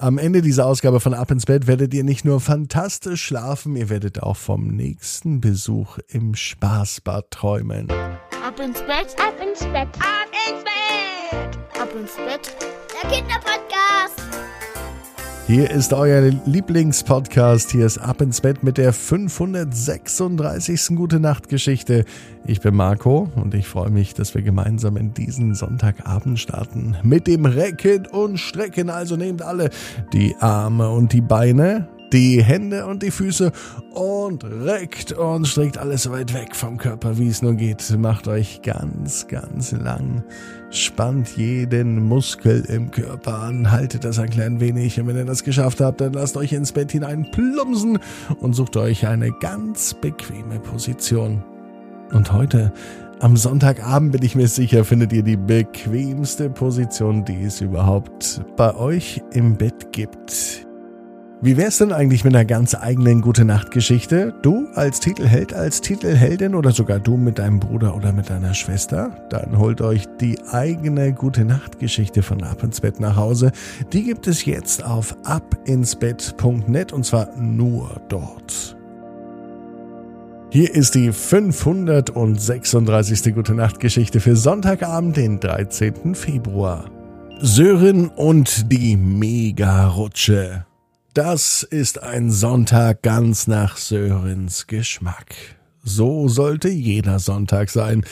Am Ende dieser Ausgabe von Ab ins Bett werdet ihr nicht nur fantastisch schlafen, ihr werdet auch vom nächsten Besuch im Spaßbad träumen. Ab ins Bett, ab ins Bett, ab ins Bett, ab ins Bett. Der Kinderpodcast. Hier ist euer Lieblingspodcast. Hier ist Ab ins Bett mit der 536. Gute Nacht Geschichte. Ich bin Marco und ich freue mich, dass wir gemeinsam in diesen Sonntagabend starten. Mit dem Recken und Strecken. Also nehmt alle die Arme und die Beine die Hände und die Füße und reckt und streckt alles so weit weg vom Körper, wie es nur geht. Macht euch ganz, ganz lang. Spannt jeden Muskel im Körper an, haltet das ein klein wenig und wenn ihr das geschafft habt, dann lasst euch ins Bett hinein plumpsen und sucht euch eine ganz bequeme Position. Und heute am Sonntagabend bin ich mir sicher, findet ihr die bequemste Position, die es überhaupt bei euch im Bett gibt. Wie wär's denn eigentlich mit einer ganz eigenen Gute Nacht Geschichte? Du als Titelheld, als Titelheldin oder sogar du mit deinem Bruder oder mit deiner Schwester? Dann holt euch die eigene Gute Nacht Geschichte von Ab ins Bett nach Hause. Die gibt es jetzt auf abinsbett.net und zwar nur dort. Hier ist die 536. Gute Nacht Geschichte für Sonntagabend, den 13. Februar. Sören und die Mega-Rutsche. Das ist ein Sonntag ganz nach Sörens Geschmack. So sollte jeder Sonntag sein,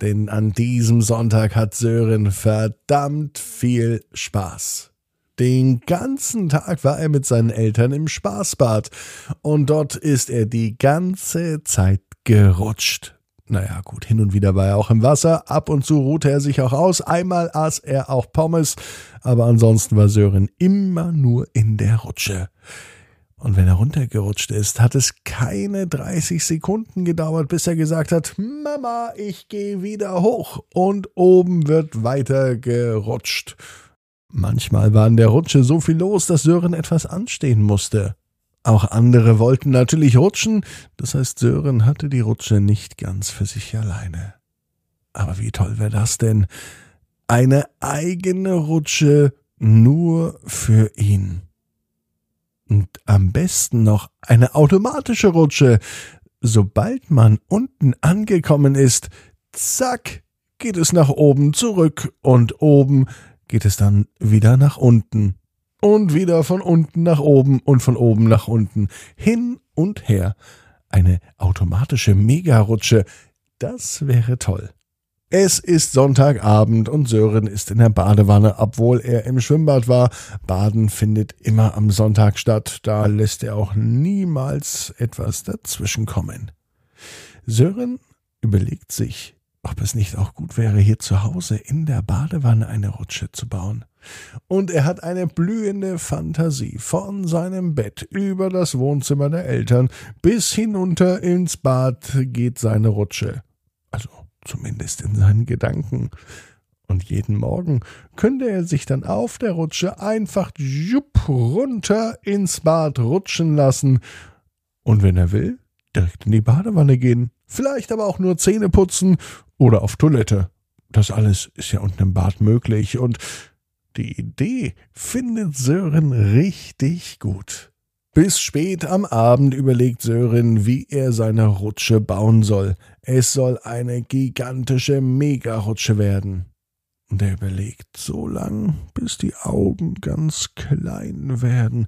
denn an diesem Sonntag hat Sören verdammt viel Spaß. Den ganzen Tag war er mit seinen Eltern im Spaßbad und dort ist er die ganze Zeit gerutscht. Naja, gut, hin und wieder war er auch im Wasser, ab und zu ruhte er sich auch aus, einmal aß er auch Pommes, aber ansonsten war Sören immer nur in der Rutsche. Und wenn er runtergerutscht ist, hat es keine 30 Sekunden gedauert, bis er gesagt hat, Mama, ich gehe wieder hoch und oben wird weiter gerutscht. Manchmal war in der Rutsche so viel los, dass Sören etwas anstehen musste. Auch andere wollten natürlich rutschen, das heißt Sören hatte die Rutsche nicht ganz für sich alleine. Aber wie toll wäre das denn? Eine eigene Rutsche nur für ihn. Und am besten noch eine automatische Rutsche. Sobald man unten angekommen ist, zack, geht es nach oben zurück und oben geht es dann wieder nach unten und wieder von unten nach oben und von oben nach unten, hin und her. Eine automatische Megarutsche, das wäre toll. Es ist Sonntagabend und Sören ist in der Badewanne, obwohl er im Schwimmbad war. Baden findet immer am Sonntag statt, da lässt er auch niemals etwas dazwischenkommen. Sören überlegt sich, ob es nicht auch gut wäre, hier zu Hause in der Badewanne eine Rutsche zu bauen. Und er hat eine blühende Fantasie von seinem Bett über das Wohnzimmer der Eltern bis hinunter ins Bad geht seine Rutsche. Also zumindest in seinen Gedanken. Und jeden Morgen könnte er sich dann auf der Rutsche einfach jupp runter ins Bad rutschen lassen. Und wenn er will, direkt in die Badewanne gehen. Vielleicht aber auch nur Zähne putzen oder auf Toilette. Das alles ist ja unten im Bad möglich und die Idee findet Sören richtig gut. Bis spät am Abend überlegt Sören, wie er seine Rutsche bauen soll. Es soll eine gigantische Megarutsche werden. Und er überlegt so lang, bis die Augen ganz klein werden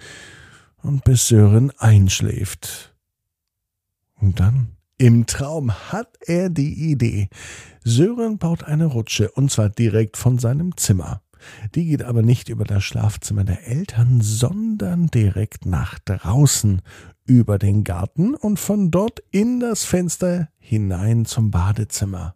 und bis Sören einschläft. Und dann, im Traum, hat er die Idee. Sören baut eine Rutsche, und zwar direkt von seinem Zimmer. Die geht aber nicht über das Schlafzimmer der Eltern, sondern direkt nach draußen, über den Garten und von dort in das Fenster hinein zum Badezimmer.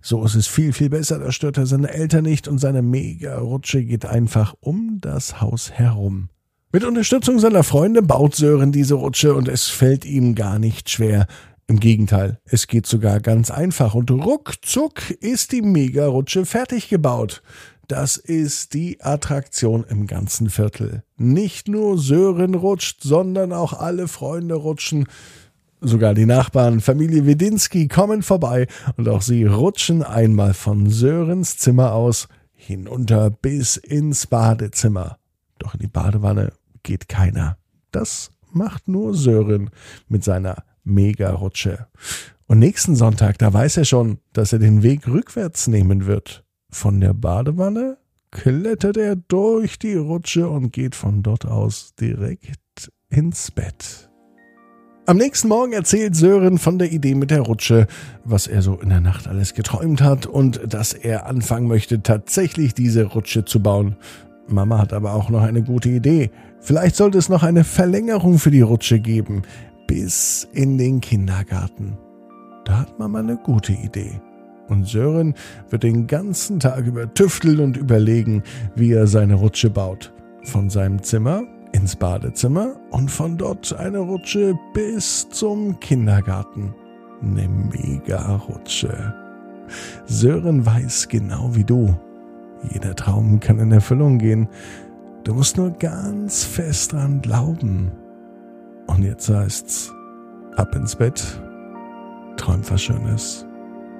So ist es viel, viel besser, da stört er seine Eltern nicht und seine Mega-Rutsche geht einfach um das Haus herum. Mit Unterstützung seiner Freunde baut Sören diese Rutsche und es fällt ihm gar nicht schwer. Im Gegenteil, es geht sogar ganz einfach und ruckzuck ist die Mega-Rutsche fertig gebaut. Das ist die Attraktion im ganzen Viertel. Nicht nur Sören rutscht, sondern auch alle Freunde rutschen. Sogar die Nachbarn, Familie Wedinski, kommen vorbei und auch sie rutschen einmal von Sörens Zimmer aus hinunter bis ins Badezimmer. Doch in die Badewanne geht keiner. Das macht nur Sören mit seiner Mega-Rutsche. Und nächsten Sonntag, da weiß er schon, dass er den Weg rückwärts nehmen wird. Von der Badewanne klettert er durch die Rutsche und geht von dort aus direkt ins Bett. Am nächsten Morgen erzählt Sören von der Idee mit der Rutsche, was er so in der Nacht alles geträumt hat und dass er anfangen möchte, tatsächlich diese Rutsche zu bauen. Mama hat aber auch noch eine gute Idee. Vielleicht sollte es noch eine Verlängerung für die Rutsche geben, bis in den Kindergarten. Da hat Mama eine gute Idee. Und Sören wird den ganzen Tag über tüfteln und überlegen, wie er seine Rutsche baut. Von seinem Zimmer ins Badezimmer und von dort eine Rutsche bis zum Kindergarten. Eine Mega-Rutsche. Sören weiß genau wie du. Jeder Traum kann in Erfüllung gehen. Du musst nur ganz fest dran glauben. Und jetzt heißt's, ab ins Bett, träum was Schönes.